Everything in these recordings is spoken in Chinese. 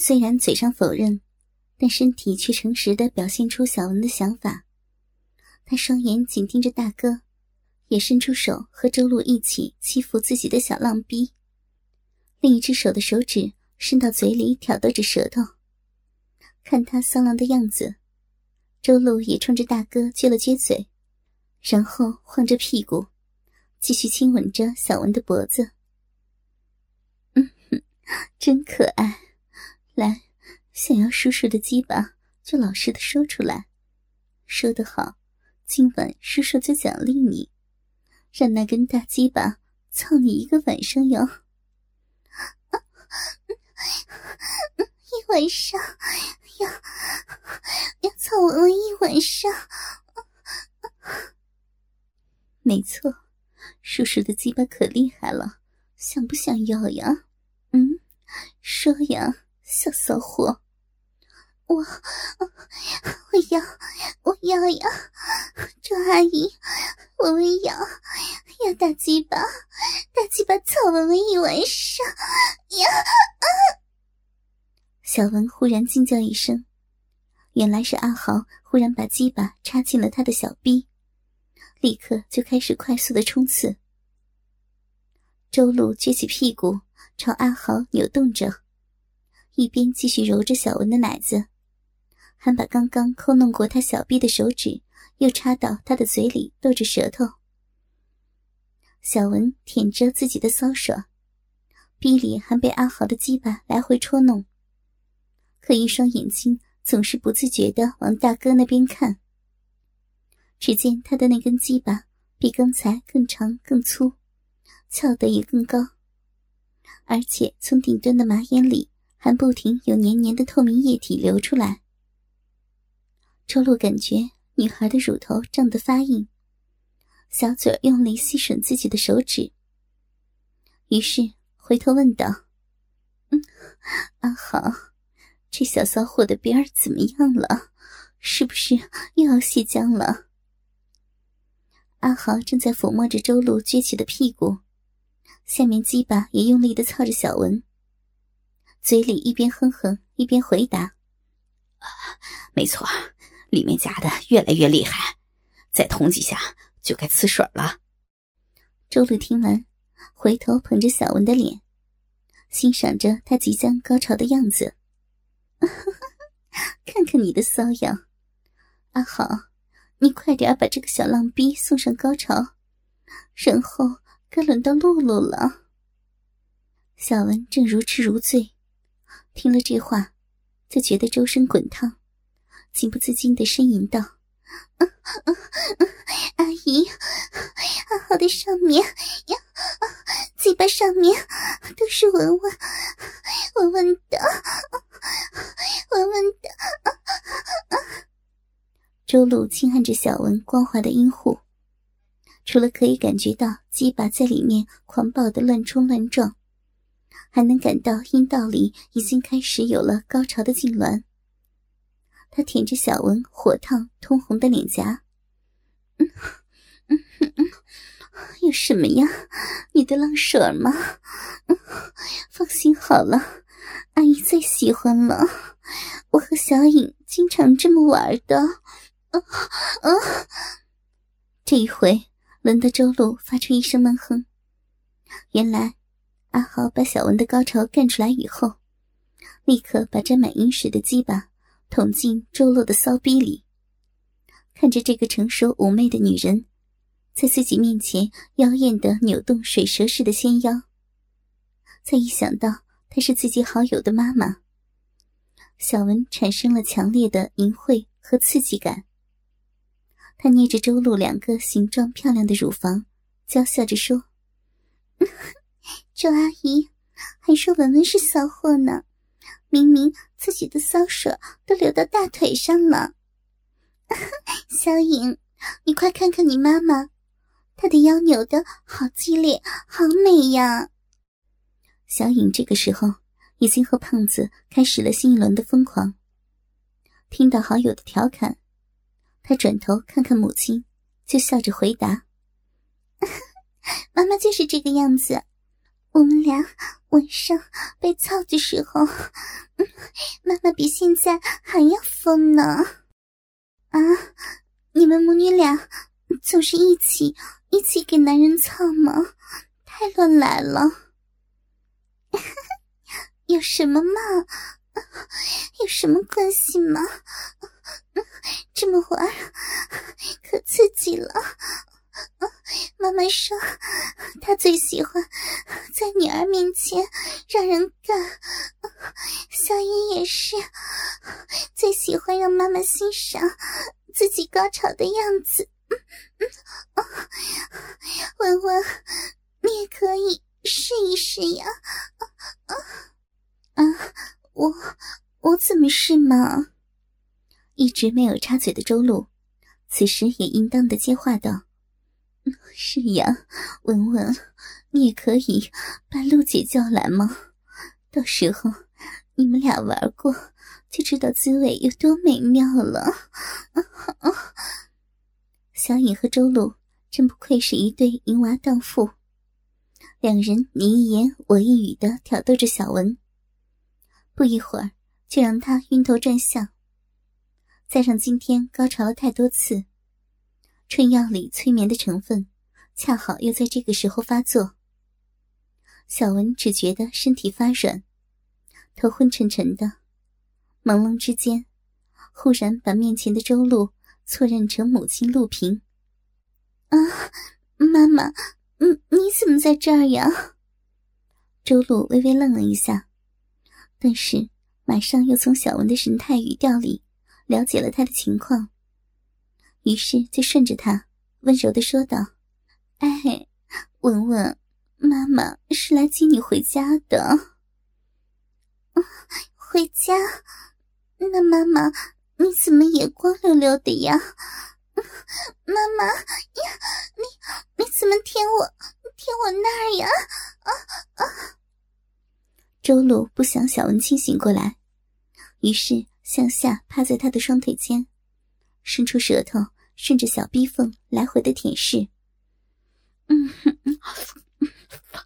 虽然嘴上否认，但身体却诚实的表现出小文的想法。他双眼紧盯着大哥，也伸出手和周露一起欺负自己的小浪逼，另一只手的手指伸到嘴里挑逗着舌头。看他骚浪的样子，周露也冲着大哥撅了撅嘴，然后晃着屁股，继续亲吻着小文的脖子。嗯哼，真可爱。来，想要叔叔的鸡巴，就老实的说出来。说得好，今晚叔叔就奖励你，让那根大鸡巴操你一个晚上哟！一晚上，要要操我一晚上。没错，叔叔的鸡巴可厉害了，想不想要呀？嗯，说呀。小骚货，我我要我要呀！周阿姨，我们要要大鸡巴，大鸡巴操我们一晚上呀！小文忽然惊叫一声，原来是阿豪忽然把鸡巴插进了他的小臂，立刻就开始快速的冲刺。周露撅起屁股朝阿豪扭动着。一边继续揉着小文的奶子，还把刚刚抠弄过他小臂的手指又插到他的嘴里逗着舌头。小文舔着自己的骚爽，臂里还被阿豪的鸡巴来回戳弄，可一双眼睛总是不自觉的往大哥那边看。只见他的那根鸡巴比刚才更长更粗，翘得也更高，而且从顶端的马眼里。还不停有黏黏的透明液体流出来。周露感觉女孩的乳头胀得发硬，小嘴用力吸吮自己的手指。于是回头问道：“嗯，阿豪，这小骚货的边儿怎么样了？是不是又要泄浆了？”阿豪正在抚摸着周露撅起的屁股，下面鸡巴也用力的操着小文。嘴里一边哼哼一边回答：“没错，里面夹的越来越厉害，再捅几下就该呲水了。”周露听完，回头捧着小文的脸，欣赏着他即将高潮的样子。看看你的骚样，阿豪，你快点把这个小浪逼送上高潮，然后该轮到露露了。小文正如痴如醉。听了这话，就觉得周身滚烫，情不自禁的呻吟道：“阿姨，阿豪的上面呀，嘴巴上面都是纹纹，纹纹的，纹纹的。”周露轻按着小文光滑的阴户，除了可以感觉到鸡巴在里面狂暴的乱冲乱撞。还能感到阴道里已经开始有了高潮的痉挛。他舔着小文火烫通红的脸颊，嗯嗯嗯，有什么呀？你的浪水吗？放心好了，阿姨最喜欢了。我和小颖经常这么玩的。啊啊！这一回轮到周露发出一声闷哼，原来。阿豪把小文的高潮干出来以后，立刻把沾满阴水的鸡巴捅进周露的骚逼里。看着这个成熟妩媚的女人，在自己面前妖艳的扭动水蛇似的纤腰，再一想到她是自己好友的妈妈，小文产生了强烈的淫秽和刺激感。他捏着周露两个形状漂亮的乳房，娇笑着说。周阿姨还说文文是骚货呢，明明自己的骚水都流到大腿上了。小颖，你快看看你妈妈，她的腰扭得好激烈，好美呀！小颖这个时候已经和胖子开始了新一轮的疯狂。听到好友的调侃，他转头看看母亲，就笑着回答：“ 妈妈就是这个样子。”我们俩晚上被操的时候，妈妈比现在还要疯呢。啊，你们母女俩总是一起一起给男人操吗？太乱来了。有什么嘛？有什么关系吗？这么玩可刺激了。妈妈说，她最喜欢在女儿面前让人干。小英也是，最喜欢让妈妈欣赏自己高潮的样子。文文，你也可以试一试呀。啊啊，我我怎么试嘛？一直没有插嘴的周露，此时也应当的接话道。是呀，文文，你也可以把陆姐叫来吗？到时候你们俩玩过，就知道滋味有多美妙了。小颖和周露真不愧是一对淫娃荡妇，两人你一言我一语的挑逗着小文，不一会儿就让他晕头转向。加上今天高潮了太多次。春药里催眠的成分，恰好又在这个时候发作。小文只觉得身体发软，头昏沉沉的，朦胧之间，忽然把面前的周露错认成母亲陆平。啊，妈妈，你你怎么在这儿呀？周露微微愣了一下，但是马上又从小文的神态语调里了解了他的情况。于是就顺着他，温柔的说道：“哎，文文，妈妈是来接你回家的。回家？那妈妈你怎么也光溜溜的呀？妈妈呀，你你怎么舔我舔我那儿呀？啊啊！”周露不想小文清醒过来，于是向下趴在他的双腿间。伸出舌头，顺着小逼缝来回的舔舐。嗯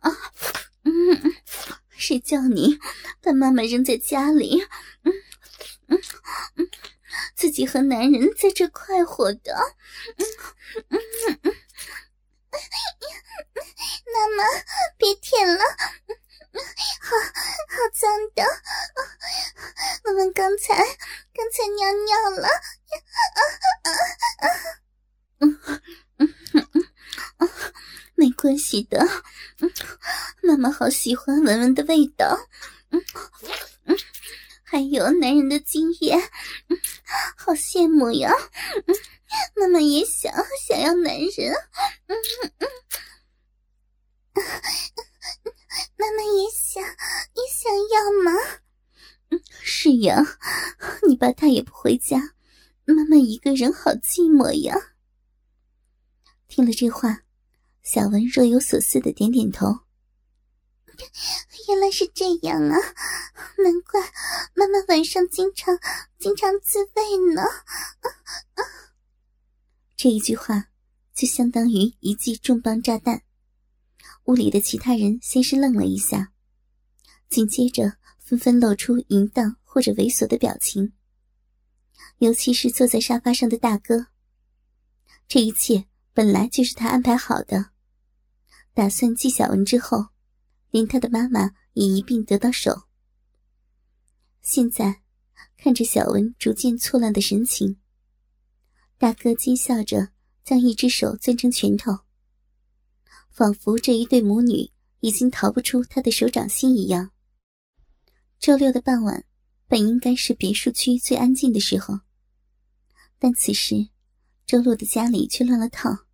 啊嗯，谁叫你把妈妈扔在家里？嗯嗯嗯，自己和男人在这快活的。嗯嗯嗯，妈妈别舔了，好好脏的。我们刚才刚才尿尿了。没关系的，嗯妈妈好喜欢文文的味道，嗯嗯，还有男人的经验，好羡慕呀，妈妈也想想要男人，嗯嗯，妈妈也想也想要吗？嗯是呀，你爸他也不回家。妈妈一个人好寂寞呀。听了这话，小文若有所思的点点头。原来是这样啊，难怪妈妈晚上经常经常自慰呢。这一句话就相当于一记重磅炸弹。屋里的其他人先是愣了一下，紧接着纷纷露出淫荡或者猥琐的表情。尤其是坐在沙发上的大哥，这一切本来就是他安排好的，打算继小文之后，连他的妈妈也一并得到手。现在看着小文逐渐错乱的神情，大哥讥笑着将一只手攥成拳头，仿佛这一对母女已经逃不出他的手掌心一样。周六的傍晚，本应该是别墅区最安静的时候。但此时，周露的家里却乱了套。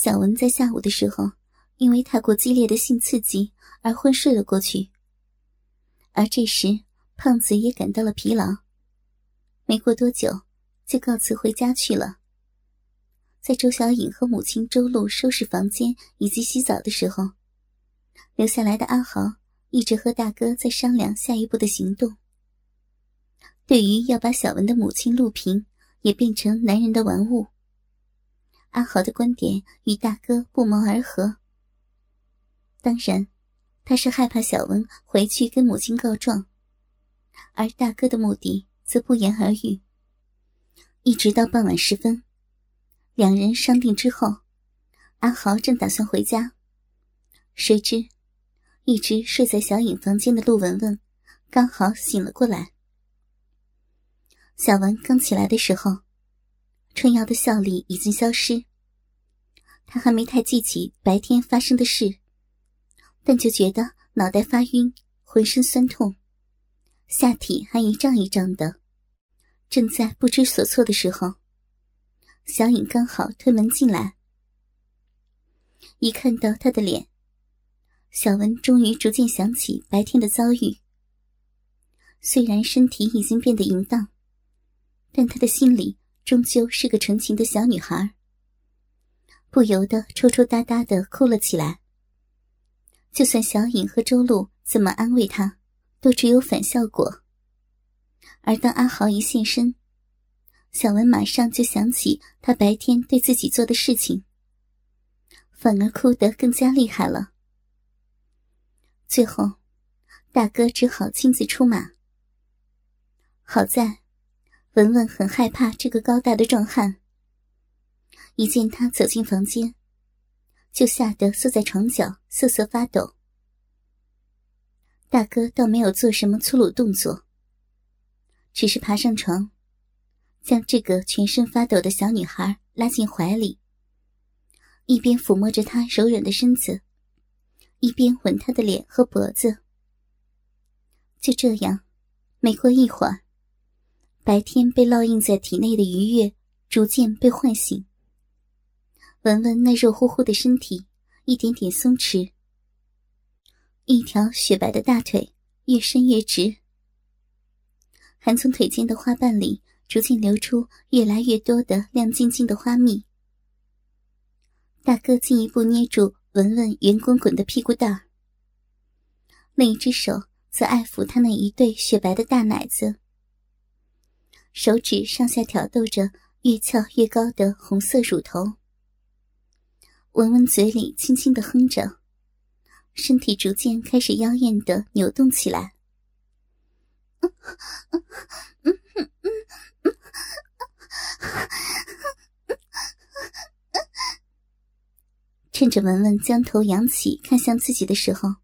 小文在下午的时候，因为太过激烈的性刺激而昏睡了过去。而这时，胖子也感到了疲劳，没过多久就告辞回家去了。在周小颖和母亲周露收拾房间以及洗澡的时候，留下来的阿豪一直和大哥在商量下一步的行动。对于要把小文的母亲陆平也变成男人的玩物，阿豪的观点与大哥不谋而合。当然，他是害怕小文回去跟母亲告状，而大哥的目的则不言而喻。一直到傍晚时分，两人商定之后，阿豪正打算回家，谁知一直睡在小颖房间的陆文文刚好醒了过来。小文刚起来的时候，春瑶的笑力已经消失。他还没太记起白天发生的事，但就觉得脑袋发晕，浑身酸痛，下体还一胀一胀的。正在不知所措的时候，小影刚好推门进来。一看到他的脸，小文终于逐渐想起白天的遭遇。虽然身体已经变得淫荡，但他的心里终究是个纯情的小女孩，不由得抽抽搭搭的哭了起来。就算小颖和周露怎么安慰他，都只有反效果。而当阿豪一现身，小文马上就想起他白天对自己做的事情，反而哭得更加厉害了。最后，大哥只好亲自出马。好在，文文很害怕这个高大的壮汉，一见他走进房间，就吓得缩在床角瑟瑟发抖。大哥倒没有做什么粗鲁动作。只是爬上床，将这个全身发抖的小女孩拉进怀里，一边抚摸着她柔软的身子，一边吻她的脸和脖子。就这样，没过一会儿，白天被烙印在体内的愉悦逐渐被唤醒。闻闻那肉乎乎的身体，一点点松弛，一条雪白的大腿越伸越直。还从腿间的花瓣里逐渐流出越来越多的亮晶晶的花蜜。大哥进一步捏住文文圆滚滚的屁股蛋儿，另一只手则爱抚她那一对雪白的大奶子，手指上下挑逗着越翘越高的红色乳头。文文嘴里轻轻的哼着，身体逐渐开始妖艳的扭动起来。趁着文文将头仰起看向自己的时候，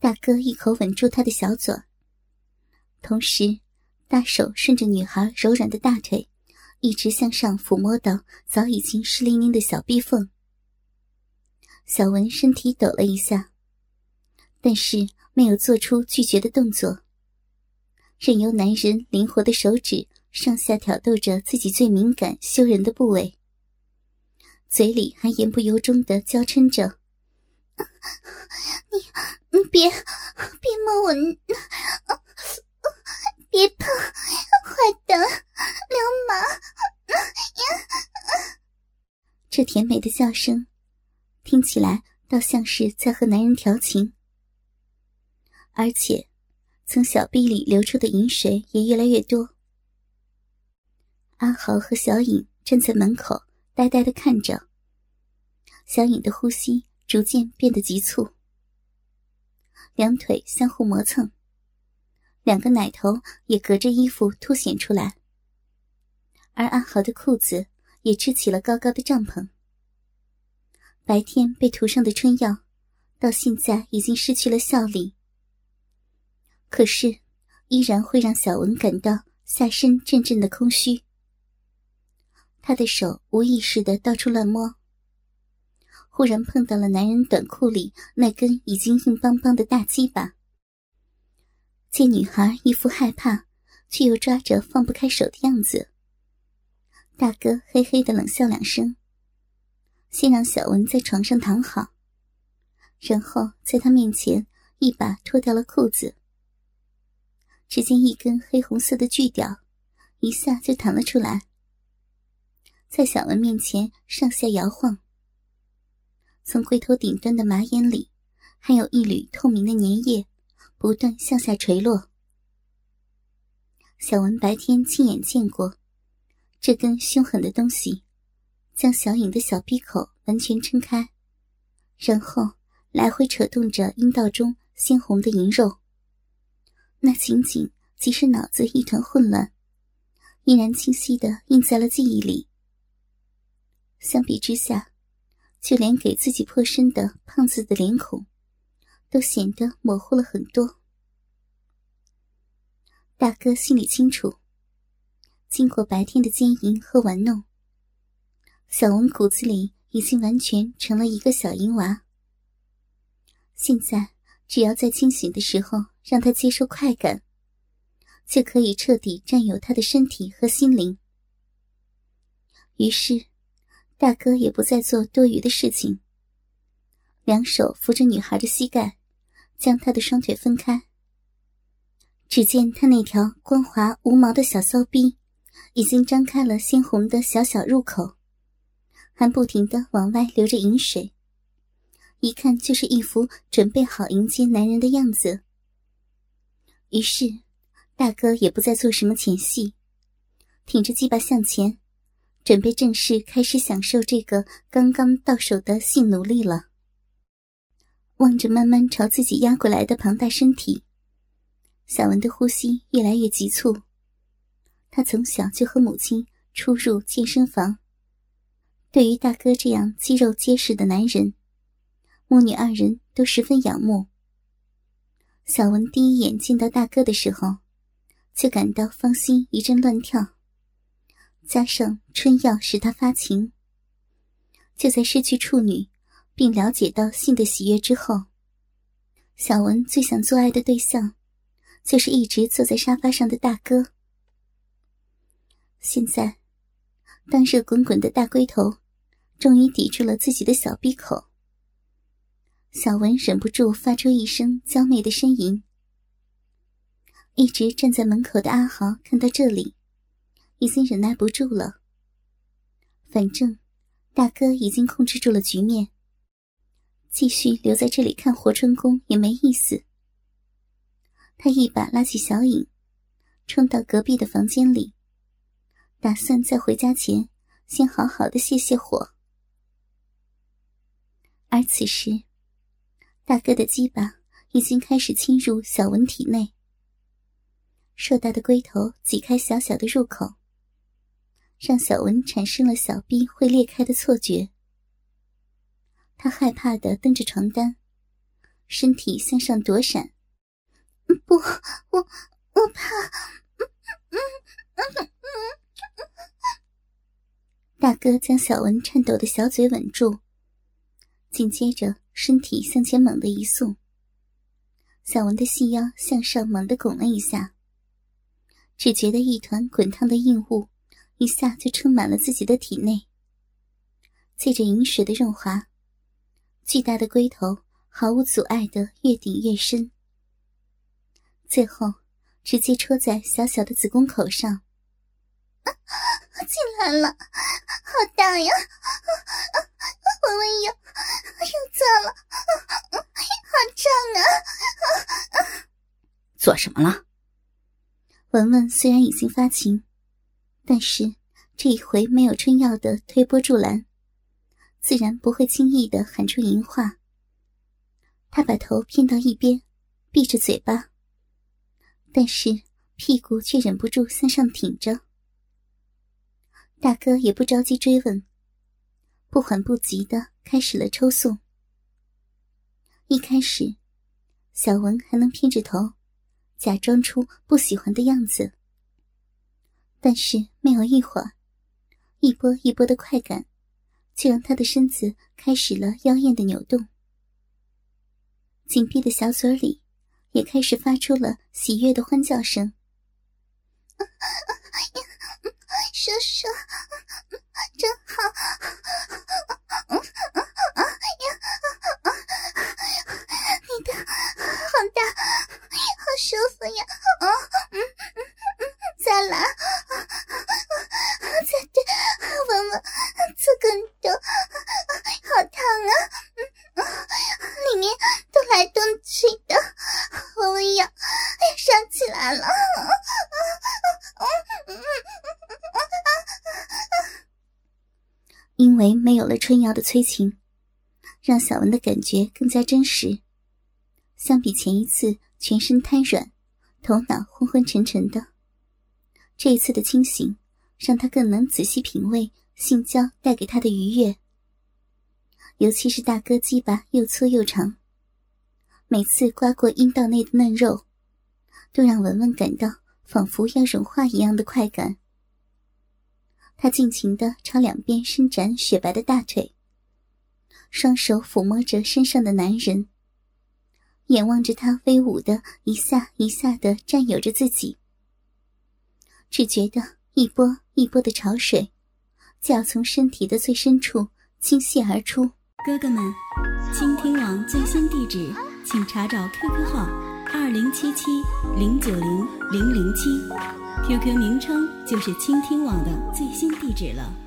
大哥一口吻住她的小嘴，同时大手顺着女孩柔软的大腿，一直向上抚摸到早已经湿淋淋的小臂缝。小文身体抖了一下，但是没有做出拒绝的动作。任由男人灵活的手指上下挑逗着自己最敏感、羞人的部位，嘴里还言不由衷的娇嗔着：“你你别别摸我，别碰，坏蛋，流氓！”这甜美的笑声，听起来倒像是在和男人调情，而且。从小臂里流出的饮水也越来越多。阿豪和小颖站在门口，呆呆的看着。小颖的呼吸逐渐变得急促，两腿相互磨蹭，两个奶头也隔着衣服凸显出来。而阿豪的裤子也支起了高高的帐篷。白天被涂上的春药，到现在已经失去了效力。可是，依然会让小文感到下身阵阵的空虚。他的手无意识的到处乱摸，忽然碰到了男人短裤里那根已经硬邦邦的大鸡巴。见女孩一副害怕却又抓着放不开手的样子，大哥嘿嘿的冷笑两声，先让小文在床上躺好，然后在他面前一把脱掉了裤子。只见一根黑红色的巨屌，一下就弹了出来，在小文面前上下摇晃。从龟头顶端的马眼里，还有一缕透明的粘液，不断向下垂落。小文白天亲眼见过，这根凶狠的东西，将小颖的小闭口完全撑开，然后来回扯动着阴道中鲜红的银肉。那情景即使脑子一团混乱，依然清晰的印在了记忆里。相比之下，就连给自己破身的胖子的脸孔，都显得模糊了很多。大哥心里清楚，经过白天的奸淫和玩弄，小文骨子里已经完全成了一个小淫娃。现在只要在清醒的时候。让他接受快感，就可以彻底占有他的身体和心灵。于是，大哥也不再做多余的事情，两手扶着女孩的膝盖，将她的双腿分开。只见他那条光滑无毛的小骚逼，已经张开了鲜红的小小入口，还不停的往外流着饮水，一看就是一副准备好迎接男人的样子。于是，大哥也不再做什么前戏，挺着鸡巴向前，准备正式开始享受这个刚刚到手的性奴隶了。望着慢慢朝自己压过来的庞大身体，小文的呼吸越来越急促。他从小就和母亲出入健身房，对于大哥这样肌肉结实的男人，母女二人都十分仰慕。小文第一眼见到大哥的时候，就感到芳心一阵乱跳。加上春药使他发情，就在失去处女，并了解到性的喜悦之后，小文最想做爱的对象，就是一直坐在沙发上的大哥。现在，当热滚滚的大龟头终于抵住了自己的小闭口。小文忍不住发出一声娇媚的呻吟。一直站在门口的阿豪看到这里，已经忍耐不住了。反正大哥已经控制住了局面，继续留在这里看活春宫也没意思。他一把拉起小影，冲到隔壁的房间里，打算在回家前先好好的泄泄火。而此时。大哥的鸡巴已经开始侵入小文体内，硕大的龟头挤开小小的入口，让小文产生了小臂会裂开的错觉。他害怕的蹬着床单，身体向上躲闪。不，我我怕。大哥将小文颤抖的小嘴吻住，紧接着。身体向前猛地一送，小文的细腰向上猛地拱了一下，只觉得一团滚烫的硬物一下就充满了自己的体内。借着饮水的润滑，巨大的龟头毫无阻碍的越顶越深，最后直接戳在小小的子宫口上。进来了，好大呀！文文又又做了，好胀啊！做什么了？文文虽然已经发情，但是这一回没有春药的推波助澜，自然不会轻易的喊出淫话。他把头偏到一边，闭着嘴巴，但是屁股却忍不住向上挺着。大哥也不着急追问，不缓不急的开始了抽送。一开始，小文还能偏着头，假装出不喜欢的样子。但是没有一会儿，一波一波的快感，就让他的身子开始了妖艳的扭动，紧闭的小嘴里也开始发出了喜悦的欢叫声。叔叔，真好！舒服呀！啊，嗯嗯嗯，再来，再对，闻闻，做更多，好烫啊！嗯里面动来动去的，闻闻呀，哎呀，烧起来了！因为没有了春瑶的催情，让小文的感觉更加真实。相比前一次全身瘫软、头脑昏昏沉沉的，这一次的清醒让他更能仔细品味性交带给他的愉悦。尤其是大哥鸡巴又粗又长，每次刮过阴道内的嫩肉，都让文文感到仿佛要融化一样的快感。他尽情地朝两边伸展雪白的大腿，双手抚摸着身上的男人，眼望着他威武的一下一下的占有着自己，只觉得一波一波的潮水就要从身体的最深处倾泻而出。哥哥们，倾听网最新地址，请查找 QQ 号二零七七零九零零零七。QQ 名称就是倾听网的最新地址了。